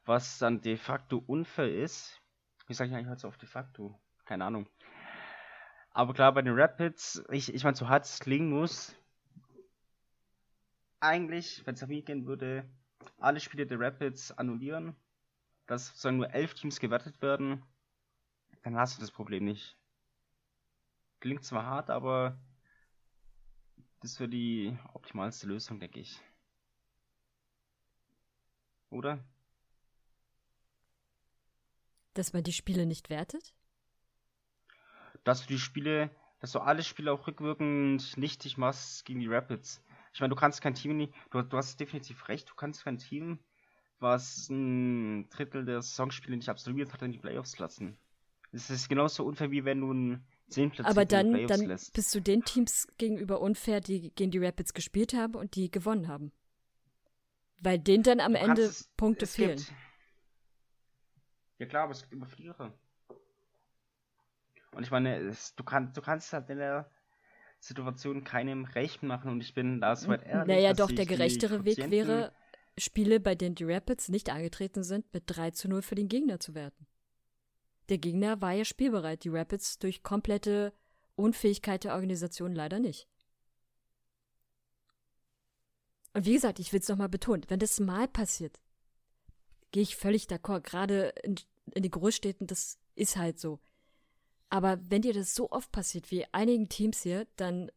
was dann de facto unfair ist. Wie sage ich eigentlich halt so auf de facto? Keine Ahnung. Aber klar, bei den Rapids, ich, ich meine, so hart es klingen muss, eigentlich, wenn es nach mir gehen würde, alle Spiele der Rapids annullieren, dass sozusagen nur elf Teams gewertet werden, dann hast du das Problem nicht. Klingt zwar hart, aber das wäre die optimalste Lösung, denke ich. Oder? Dass man die Spiele nicht wertet? Dass du die Spiele, dass du alle Spiele auch rückwirkend nichtig machst gegen die Rapids. Ich meine, du kannst kein Team, du, du hast definitiv recht, du kannst kein Team, was ein Drittel der Saisonspiele nicht absolviert hat, in die Playoffs lassen. Es ist genauso unfair, wie wenn du ein 10 Platz Aber dann, dann lässt. bist du den Teams gegenüber unfair, die gegen die Rapids gespielt haben und die gewonnen haben. Weil denen dann am Ende es- Punkte es fehlen. Gibt, ja klar, aber es gibt immer Verlierer. Und ich meine, es, du, kann, du kannst halt in der Situation keinem recht machen und ich bin da soweit ehrlich. Naja, doch, der gerechtere Weg wäre, Spiele, bei denen die Rapids nicht angetreten sind, mit 3 zu 0 für den Gegner zu werten. Der Gegner war ja spielbereit, die Rapids durch komplette Unfähigkeit der Organisation leider nicht. Und wie gesagt, ich will es nochmal betonen, wenn das mal passiert, gehe ich völlig d'accord. Gerade in, in den Großstädten, das ist halt so. Aber wenn dir das so oft passiert wie einigen Teams hier, dann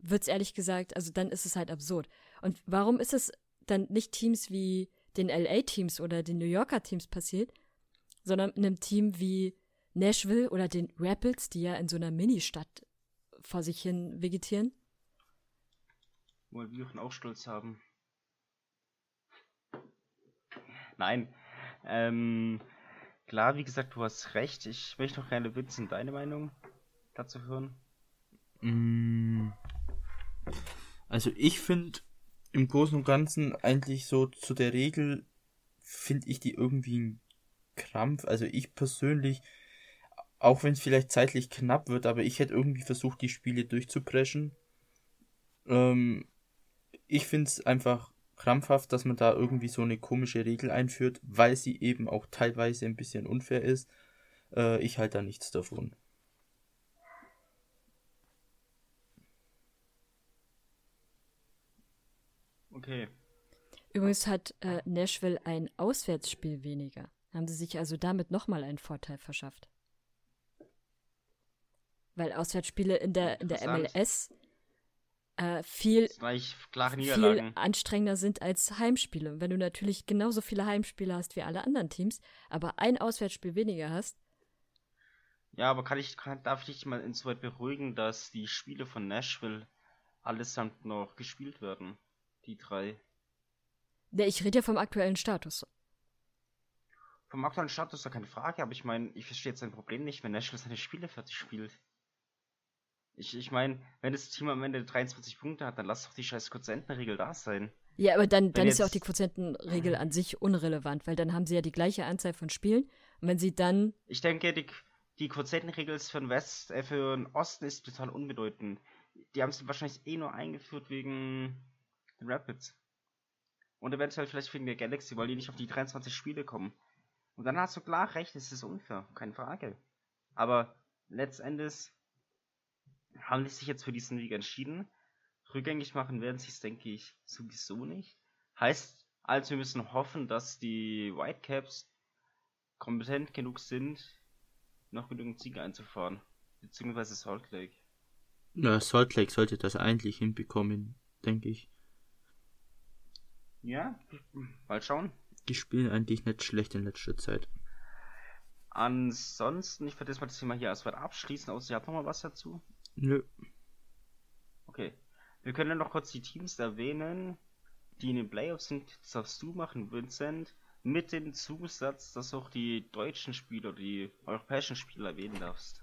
wird's ehrlich gesagt, also dann ist es halt absurd. Und warum ist es dann nicht Teams wie den LA-Teams oder den New Yorker Teams passiert, sondern einem Team wie Nashville oder den Rapids, die ja in so einer Ministadt vor sich hin vegetieren? Wollen wir auch Stolz haben. Nein. Ähm, klar, wie gesagt, du hast recht. Ich möchte noch gerne wissen, deine Meinung dazu hören. Mm. Also ich finde im Großen und Ganzen eigentlich so zu der Regel finde ich die irgendwie ein Krampf. Also ich persönlich, auch wenn es vielleicht zeitlich knapp wird, aber ich hätte irgendwie versucht, die Spiele durchzupreschen. Ähm, ich finde es einfach krampfhaft, dass man da irgendwie so eine komische Regel einführt, weil sie eben auch teilweise ein bisschen unfair ist. Äh, ich halte da nichts davon. Okay. Übrigens hat äh, Nashville ein Auswärtsspiel weniger. Haben sie sich also damit nochmal einen Vorteil verschafft. Weil Auswärtsspiele in der, in der. MLS äh, viel, viel anstrengender sind als Heimspiele. Und wenn du natürlich genauso viele Heimspiele hast wie alle anderen Teams, aber ein Auswärtsspiel weniger hast, Ja, aber kann ich, kann, darf ich dich mal insoweit beruhigen, dass die Spiele von Nashville allesamt noch gespielt werden? Die drei. ne, ich rede ja vom aktuellen Status. Vom aktuellen Status ist ja keine Frage, aber ich meine, ich verstehe jetzt sein Problem nicht, wenn Nashville seine Spiele fertig spielt. Ich, ich meine, wenn das Team am Ende 23 Punkte hat, dann lass doch die scheiß Quotientenregel da sein. Ja, aber dann, dann ist ja auch die Quotientenregel an sich unrelevant, weil dann haben sie ja die gleiche Anzahl von Spielen. Und wenn sie dann Ich denke, die, die Quotientenregel für den West, äh, für den Osten ist total unbedeutend. Die haben sie wahrscheinlich eh nur eingeführt wegen den Rapids. Und eventuell vielleicht wegen der Galaxy, weil die nicht auf die 23 Spiele kommen. Und dann hast du klar recht, es ist unfair, keine Frage. Aber letztendlich haben die sich jetzt für diesen Weg entschieden. Rückgängig machen werden sie es, denke ich, sowieso nicht. Heißt also, wir müssen hoffen, dass die Whitecaps kompetent genug sind, noch genügend Siege einzufahren. Beziehungsweise Salt Lake. Ja, Salt Lake sollte das eigentlich hinbekommen, denke ich. Ja, mal schauen. Die spielen eigentlich nicht schlecht in letzter Zeit. Ansonsten, ich werde jetzt mal das Thema hier erstmal abschließen, außer ihr habt noch mal was dazu. Nö. Okay. Wir können dann noch kurz die Teams erwähnen, die in den Playoffs sind. Das darfst du machen, Vincent. Mit dem Zusatz, dass auch die deutschen Spieler, die europäischen Spieler erwähnen darfst.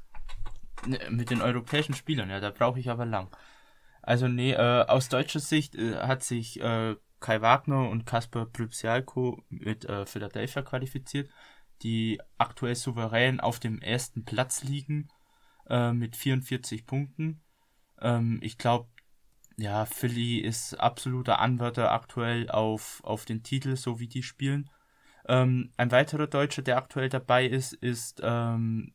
Ne, mit den europäischen Spielern, ja, da brauche ich aber lang. Also nee, äh, aus deutscher Sicht äh, hat sich äh, Kai Wagner und Kasper Prypsialko mit äh, Philadelphia qualifiziert, die aktuell souverän auf dem ersten Platz liegen äh, mit 44 Punkten. Ähm, ich glaube, ja, Philly ist absoluter Anwärter aktuell auf, auf den Titel, so wie die spielen. Ähm, ein weiterer Deutscher, der aktuell dabei ist, ist ähm,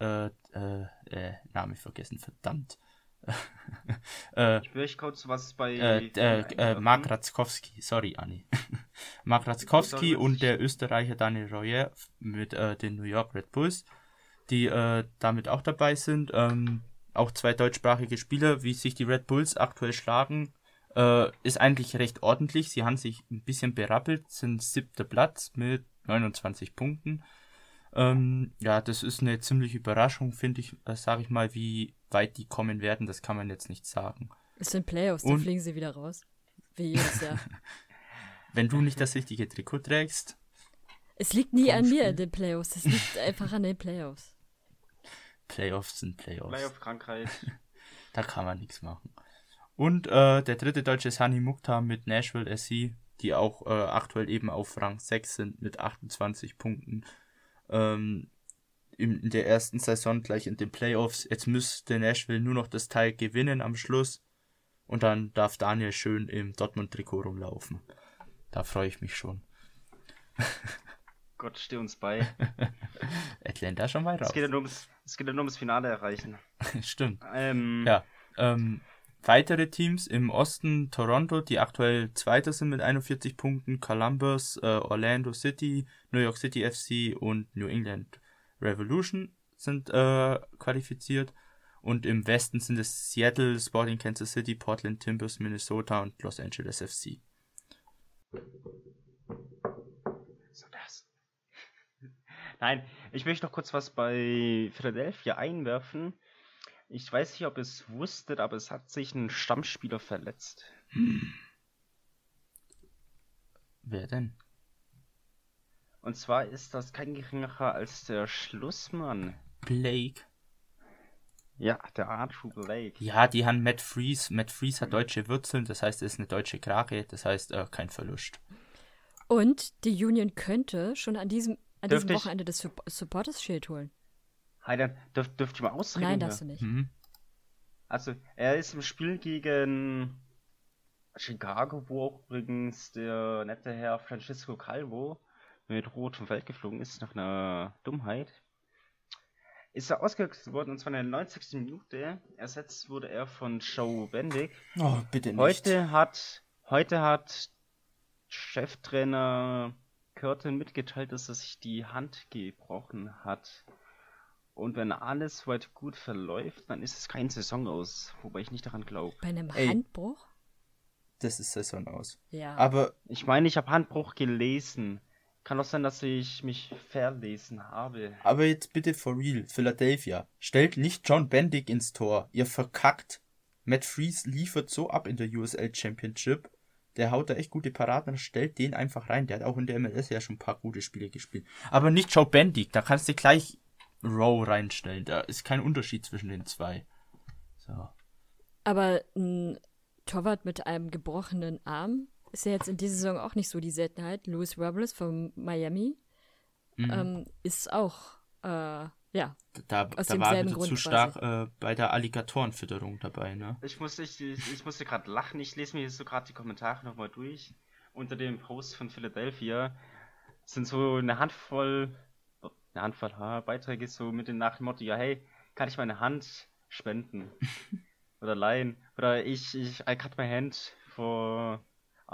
äh, äh, äh, Name vergessen, verdammt. äh, ich will kurz was bei äh, äh, äh, Mark Ratzkowski, sorry Anni. Mark Ratzkowski und der Österreicher Daniel Royer mit äh, den New York Red Bulls, die äh, damit auch dabei sind. Ähm, auch zwei deutschsprachige Spieler, wie sich die Red Bulls aktuell schlagen, ist eigentlich recht ordentlich. Sie haben sich ein bisschen berappelt, sind siebter Platz mit 29 Punkten. Ähm, ja, das ist eine ziemliche Überraschung, finde ich, sage ich mal, wie weit die kommen werden, das kann man jetzt nicht sagen. Es sind Playoffs, da fliegen sie wieder raus. Wie jedes Jahr. Wenn du nicht das richtige Trikot trägst. Es liegt nie an mir in den Playoffs, es liegt einfach an den Playoffs. Playoffs sind Playoffs. Playoff-Krankheit. da kann man nichts machen. Und äh, der dritte Deutsche ist Hani Mukhtar mit Nashville SC, die auch äh, aktuell eben auf Rang 6 sind mit 28 Punkten. Ähm, in der ersten Saison gleich in den Playoffs. Jetzt müsste Nashville nur noch das Teil gewinnen am Schluss. Und dann darf Daniel schön im Dortmund-Trikot rumlaufen. Da freue ich mich schon. Gott, steh uns bei. Atlanta schon weiter. Es geht ja nur ums, es geht ja nur ums Finale erreichen. Stimmt. Ähm, ja. Ähm, weitere Teams im Osten, Toronto, die aktuell Zweiter sind mit 41 Punkten, Columbus, äh, Orlando City, New York City FC und New England Revolution sind äh, qualifiziert. Und im Westen sind es Seattle, Sporting Kansas City, Portland Timbers, Minnesota und Los Angeles FC. So das. Nein, ich möchte noch kurz was bei Philadelphia einwerfen. Ich weiß nicht, ob ihr es wusstet, aber es hat sich ein Stammspieler verletzt. Hm. Wer denn? Und zwar ist das kein geringerer als der Schlussmann. Blake. Ja, der Arthur Blake. Ja, die haben Matt Freeze. Matt Freeze hat deutsche Wurzeln, das heißt, er ist eine deutsche Krake, das heißt, äh, kein Verlust. Und die Union könnte schon an diesem, an diesem Wochenende das Supporters Shield holen. Heidan, dürf, dürft ihr mal ausreden? Nein, darfst du nicht. Mhm. Also, er ist im Spiel gegen Chicago, wo übrigens der nette Herr Francisco Calvo mit Rot vom Feld geflogen ist, nach einer Dummheit. Ist er ausgewechselt worden und zwar in der 90. Minute. Ersetzt wurde er von Joe Bendig. Oh, bitte nicht. Heute hat, heute hat Cheftrainer Curtin mitgeteilt, dass er sich die Hand gebrochen hat. Und wenn alles soweit gut verläuft, dann ist es kein Saison aus, wobei ich nicht daran glaube. Bei einem Ey, Handbruch? Das ist Saison aus. Ja. Aber ich meine, ich habe Handbruch gelesen. Kann auch sein, dass ich mich verlesen habe. Aber jetzt bitte for real, Philadelphia. Stellt nicht John Bendick ins Tor. Ihr verkackt. Matt Freeze liefert so ab in der USL Championship. Der haut da echt gute Paraden, stellt den einfach rein. Der hat auch in der MLS ja schon ein paar gute Spiele gespielt. Aber nicht Joe Bendick, da kannst du gleich Row reinstellen. Da ist kein Unterschied zwischen den zwei. So. Aber ein Torwart mit einem gebrochenen Arm ist ja jetzt in dieser Saison auch nicht so die Seltenheit. Louis Robles von Miami mhm. ähm, ist auch äh, Ja. Da, Aus da war er demselben wieder Grund zu quasi. stark äh, bei der Alligatorenfütterung dabei, ne? Ich musste, ich, ich, ich musste gerade lachen. Ich lese mir jetzt so gerade die Kommentare nochmal durch. Unter dem Post von Philadelphia sind so eine Handvoll, eine Handvoll ha, Beiträge so mit dem nach dem Motto, ja hey, kann ich meine Hand spenden? Oder leihen? Oder ich, ich, I cut my hand for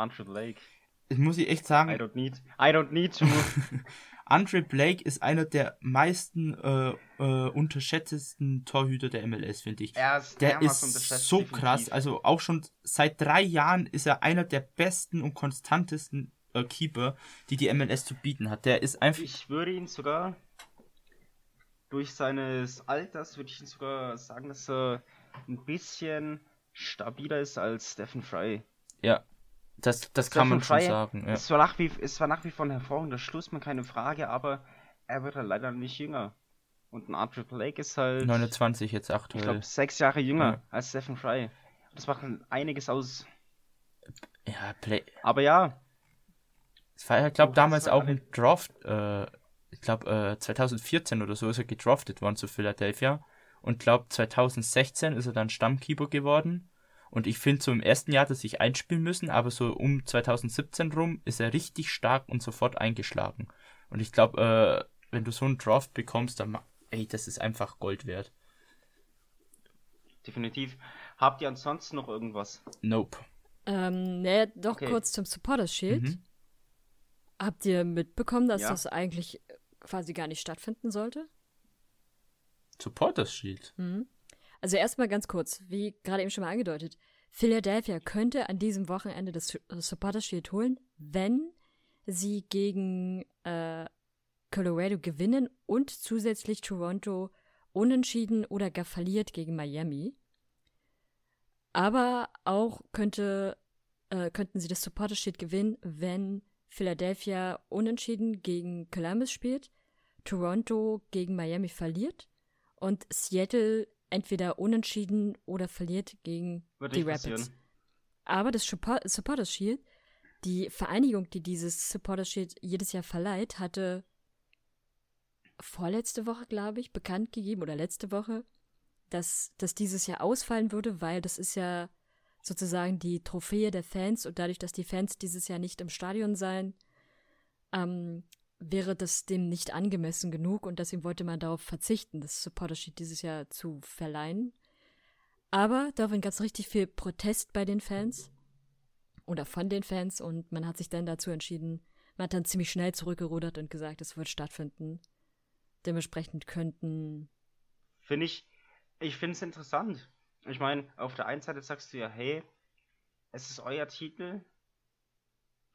Andrew Blake. Ich muss ich echt I sagen, don't need, I don't need to. Andre Blake ist einer der meisten äh, äh, unterschätztesten Torhüter der MLS, finde ich. er ist Der ist so definitiv. krass. Also auch schon seit drei Jahren ist er einer der besten und konstantesten äh, Keeper, die die MLS zu bieten hat. Der ist einfach. Ich würde ihn sogar durch seines Alters würde ich ihn sogar sagen, dass er ein bisschen stabiler ist als Stephen Fry. Ja, das, das kann man schon sagen. Ja. Es, war nach wie, es war nach wie vor ein hervorragender Schlussmann, keine Frage, aber er wird halt leider nicht jünger. Und ein Arthur Blake ist halt, 29 jetzt ich aktuell. glaube, sechs Jahre jünger Ja. als Stephen Fry. Das macht halt einiges aus. Ja, Play. Aber ja, Es war ja, glaube Du damals auch ein Draft. Äh, ich glaube, äh, 2014 oder so ist er gedraftet worden zu Philadelphia. Und glaube, 2016 ist er dann Stammkeeper geworden. Und ich finde, so im ersten Jahr hat er sich einspielen müssen, aber so um 2017 rum ist er richtig stark und sofort eingeschlagen. Und ich glaube, äh, wenn du so einen Draft bekommst, dann, ey, das ist einfach Gold wert. definitiv. Habt ihr ansonsten noch irgendwas? Nope. Ähm, ne, doch Okay. kurz zum Supporters Shield. Mhm. Habt ihr mitbekommen, dass Ja. das eigentlich quasi gar nicht stattfinden sollte? Supporters Shield. Mhm. Also erstmal ganz kurz, wie gerade eben schon mal angedeutet, Philadelphia könnte an diesem Wochenende das Su- Supporters Shield holen, wenn sie gegen äh, Colorado gewinnen und zusätzlich Toronto unentschieden oder gar verliert gegen Miami. Aber auch könnte, äh, könnten sie das Supporters Shield gewinnen, wenn Philadelphia unentschieden gegen Columbus spielt, Toronto gegen Miami verliert und Seattle entweder unentschieden oder verliert gegen Wird die Rapids. passieren. Aber das Suppo- Supporters Shield, die Vereinigung, die dieses Supporters Shield jedes Jahr verleiht, hatte vorletzte Woche, glaube ich, bekannt gegeben oder letzte Woche, dass das dieses Jahr ausfallen würde, weil das ist ja sozusagen die Trophäe der Fans und dadurch, dass die Fans dieses Jahr nicht im Stadion seien, ähm, wäre das dem nicht angemessen genug und deswegen wollte man darauf verzichten, das Supporter Sheet dieses Jahr zu verleihen. Aber daraufhin gab es richtig viel Protest bei den Fans oder von den Fans und man hat sich dann dazu entschieden, man hat dann ziemlich schnell zurückgerudert und gesagt, es wird stattfinden. Dementsprechend könnten Finde ich, ich finde es interessant. Ich meine, auf der einen Seite sagst du ja, hey, es ist euer Titel,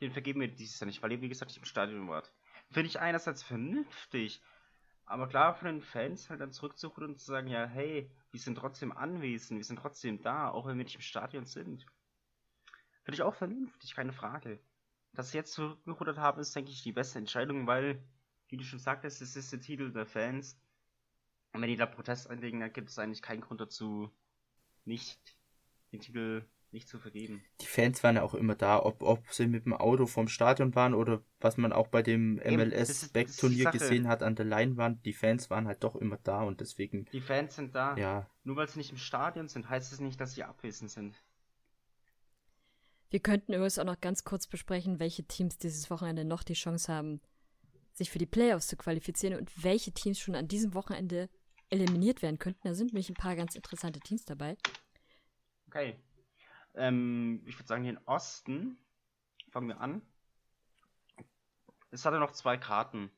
den vergeben wir dieses Jahr nicht, weil ihr, wie gesagt, nicht im Stadion wart. Finde ich einerseits vernünftig, aber klar von den Fans halt dann zurückzuholen und zu sagen, ja, hey, wir sind trotzdem anwesend, wir sind trotzdem da, auch wenn wir nicht im Stadion sind. Finde ich auch vernünftig, keine Frage. Dass sie jetzt zurückgerudert haben, ist, denke ich, die beste Entscheidung, weil, wie du schon sagtest, es ist der Titel der Fans. Und wenn die da Protest einlegen, dann gibt es eigentlich keinen Grund dazu, nicht den Titel nicht zu vergeben. Die Fans waren ja auch immer da, ob, ob sie mit dem Auto vom Stadion waren oder was man auch bei dem das das MLS-Back-Turnier gesehen hat an der Leinwand. Die Fans waren halt doch immer da und deswegen, Die Fans sind da. ja, Nur weil sie nicht im Stadion sind, heißt es nicht, dass sie abwesend sind. Wir könnten übrigens auch noch ganz kurz besprechen, welche Teams dieses Wochenende noch die Chance haben, sich für die Playoffs zu qualifizieren und welche Teams schon an diesem Wochenende eliminiert werden könnten. Da sind nämlich ein paar ganz interessante Teams dabei. Okay. Ähm, ich würde sagen, den Osten fangen wir an. Es hatte noch zwei Karten.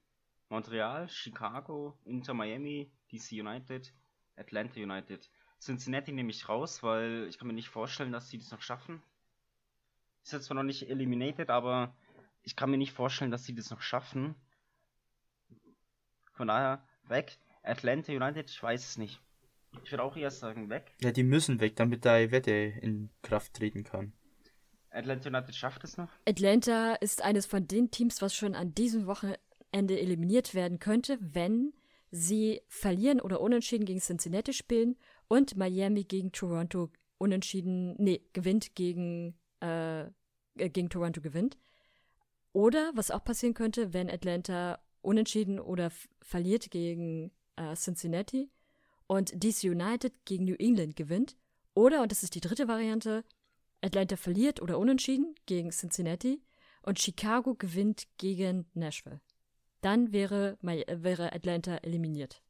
Montreal, Chicago, Inter Miami, DC United, Atlanta United. Cincinnati nehme ich raus, weil ich kann mir nicht vorstellen, dass sie das noch schaffen. Ist jetzt zwar noch nicht eliminated, aber ich kann mir nicht vorstellen, dass sie das noch schaffen. Von daher weg. Atlanta United, ich weiß es nicht. Ich würde auch eher sagen weg. ja, die müssen weg, damit da Wette in Kraft treten kann. Atlanta United schafft es noch. Atlanta ist eines von den Teams, was schon an diesem Wochenende eliminiert werden könnte, wenn sie verlieren oder unentschieden gegen Cincinnati spielen und Miami gegen Toronto unentschieden, nee, gewinnt gegen, äh, äh, gegen Toronto gewinnt. Oder was auch passieren könnte, wenn Atlanta unentschieden oder verliert gegen äh, Cincinnati und DC United gegen New England gewinnt. Oder, und das ist die dritte Variante, Atlanta verliert oder unentschieden gegen Cincinnati und Chicago gewinnt gegen Nashville. Dann wäre, wäre Atlanta eliminiert.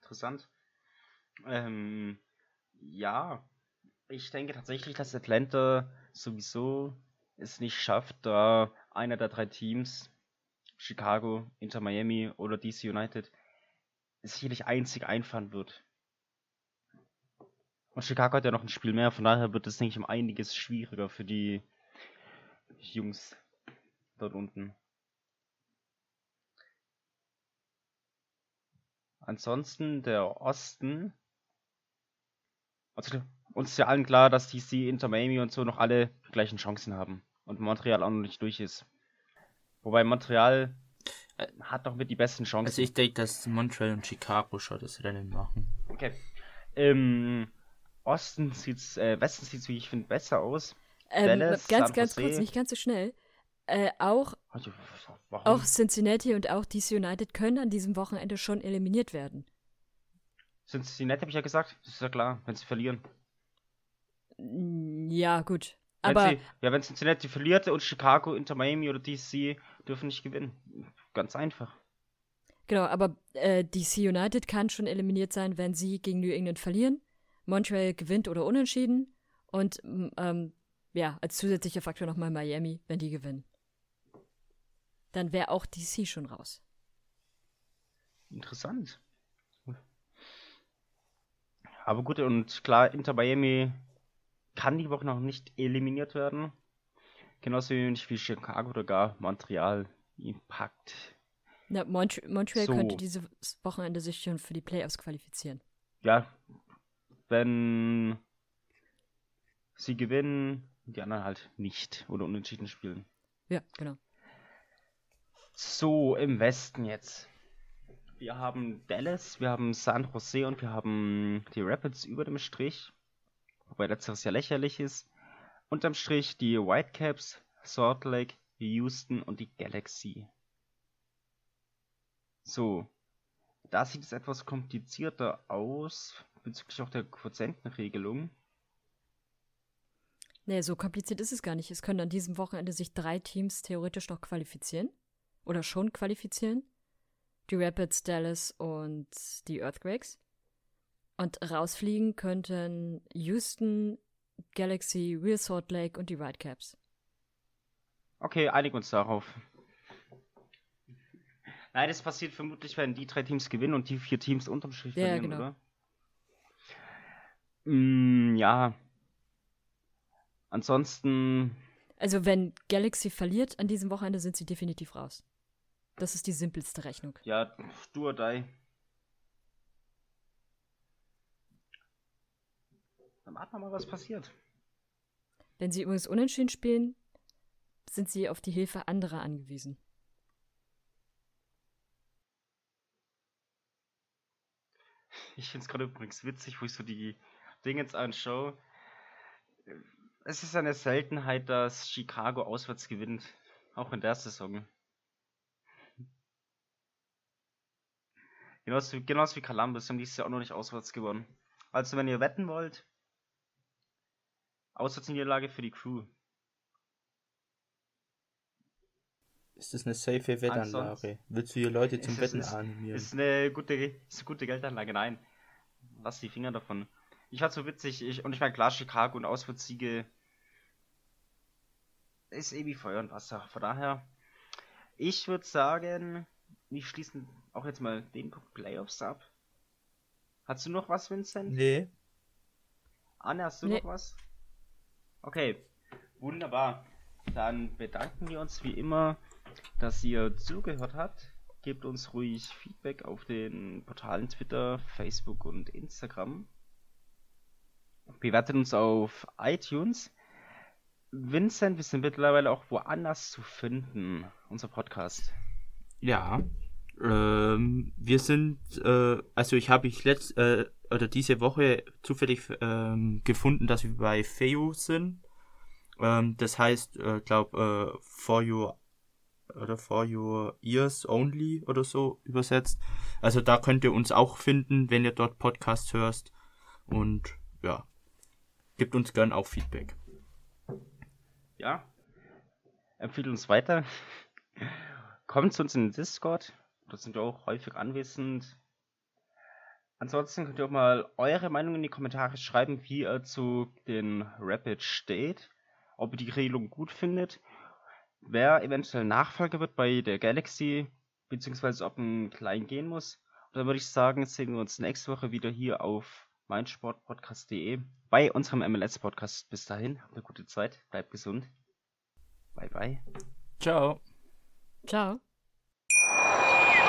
Interessant. Ähm, ja, ich denke tatsächlich, dass Atlanta sowieso es nicht schafft, da einer der drei Teams, Chicago, Inter Miami oder DC United, sicherlich einzig einfahren wird. Und Chicago hat ja noch ein Spiel mehr, von daher wird es, denke ich, um einiges schwieriger für die Jungs dort unten. Ansonsten der Osten. Also uns ist ja allen klar, dass DC, Inter Miami und so noch alle gleichen Chancen haben. Und Montreal auch noch nicht durch ist. Wobei Montreal äh, hat doch mit die besten Chancen. Also ich denke, dass Montreal und Chicago schon das Rennen machen. Okay. Im Osten sieht's, äh, Westen sieht's, wie ich finde, besser aus. Ähm, Dallas, ganz, ganz kurz, nicht ganz so schnell. Äh, auch, auch Cincinnati und auch DC United können an diesem Wochenende schon eliminiert werden. Cincinnati habe ich ja gesagt, das ist ja klar, wenn sie verlieren. Ja, gut. Wenn Aber sie, ja, wenn Cincinnati verliert und Chicago, Inter Miami oder DC dürfen nicht gewinnen. Ganz einfach. Genau, aber äh, DC United kann schon eliminiert sein, wenn sie gegen New England verlieren. Montreal gewinnt oder unentschieden. Und ähm, ja, als zusätzlicher Faktor nochmal Miami, wenn die gewinnen dann wäre auch DC schon raus. Interessant. Aber gut, und klar, Inter Miami kann die Woche noch nicht eliminiert werden. Genauso wenig wie Chicago oder gar Montreal. Impact. Ja, Mont Montreal so. könnte dieses Wochenende sich schon für die Playoffs qualifizieren. Ja, wenn sie gewinnen, die anderen halt nicht oder unentschieden spielen. Ja, genau. So, im Westen jetzt. Wir haben Dallas, wir haben San Jose und wir haben die Rapids über dem Strich. Wobei letzteres ja lächerlich ist. Unterm Strich die Whitecaps, Salt Lake, Houston und die Galaxy. So. Da sieht es etwas komplizierter aus bezüglich auch der Quotientenregelung. Nee, so kompliziert ist es gar nicht. Es können an diesem Wochenende sich drei Teams theoretisch noch qualifizieren oder schon qualifizieren. Die Rapids, Dallas und die Earthquakes. Und rausfliegen könnten Houston, Galaxy, Real Salt Lake und die Whitecaps. Okay, einigen uns darauf. Nein, das passiert vermutlich, wenn die drei Teams gewinnen und die vier Teams unterm Strich ja, verlieren, genau. oder? Mm, ja. Ansonsten. Also, wenn Galaxy verliert an diesem Wochenende, sind sie definitiv raus. Das ist die simpelste Rechnung. Ja, du oder die. Dann warten wir mal, was passiert. Wenn sie übrigens unentschieden spielen, sind sie auf die Hilfe anderer angewiesen. Ich finde es gerade übrigens witzig, wo ich so die Dinge jetzt anschaue. Es ist eine Seltenheit, dass Chicago auswärts gewinnt. Auch in der Saison. Genauso, genauso wie Columbus haben dieses Jahr auch noch nicht auswärts gewonnen. Also wenn ihr wetten wollt, Auswärtsniederlage für die Crew. Ist das eine safe Wettanlage? Willst du hier Leute zum Wetten ist, animieren? Ist eine gute, ist eine gute Geldanlage, nein. Lass die Finger davon. Ich fand's so witzig, ich, und ich meine klar, Chicago und Auswärtssiege ist eh wie Feuer und Wasser. Von daher, ich würde sagen, wir schließen auch jetzt mal den Playoffs ab. Hast du noch was, Vincent? Nee. Anne, hast du nee. noch was? Okay, wunderbar. Dann bedanken wir uns wie immer, dass ihr zugehört habt. Gebt uns ruhig Feedback auf den Portalen Twitter, Facebook und Instagram. Bewertet uns auf iTunes. Vincent, wir sind mittlerweile auch woanders zu finden, unser Podcast. Ja, ähm, wir sind, äh, also ich habe ich letzt, äh, oder diese Woche zufällig ähm, gefunden, dass wir bei Feu sind. Ähm, das heißt, äh, glaube, äh, For You oder For Your Ears Only oder so übersetzt. Also da könnt ihr uns auch finden, wenn ihr dort Podcasts hörst. Und ja, gebt uns gern auch Feedback. Ja. Empfiehlt uns weiter. Kommt zu uns in den Discord. Dort sind wir auch häufig anwesend. Ansonsten könnt ihr auch mal eure Meinung in die Kommentare schreiben, wie ihr zu den Rapid steht. Ob ihr die Regelung gut findet. Wer eventuell Nachfolger wird bei der Galaxy. Beziehungsweise ob ein Klein gehen muss. Und dann würde ich sagen, sehen wir uns nächste Woche wieder hier auf meinsportpodcast.de bei unserem MLS-Podcast. Bis dahin, habt eine gute Zeit, bleibt gesund. Bye bye. Ciao. Ciao.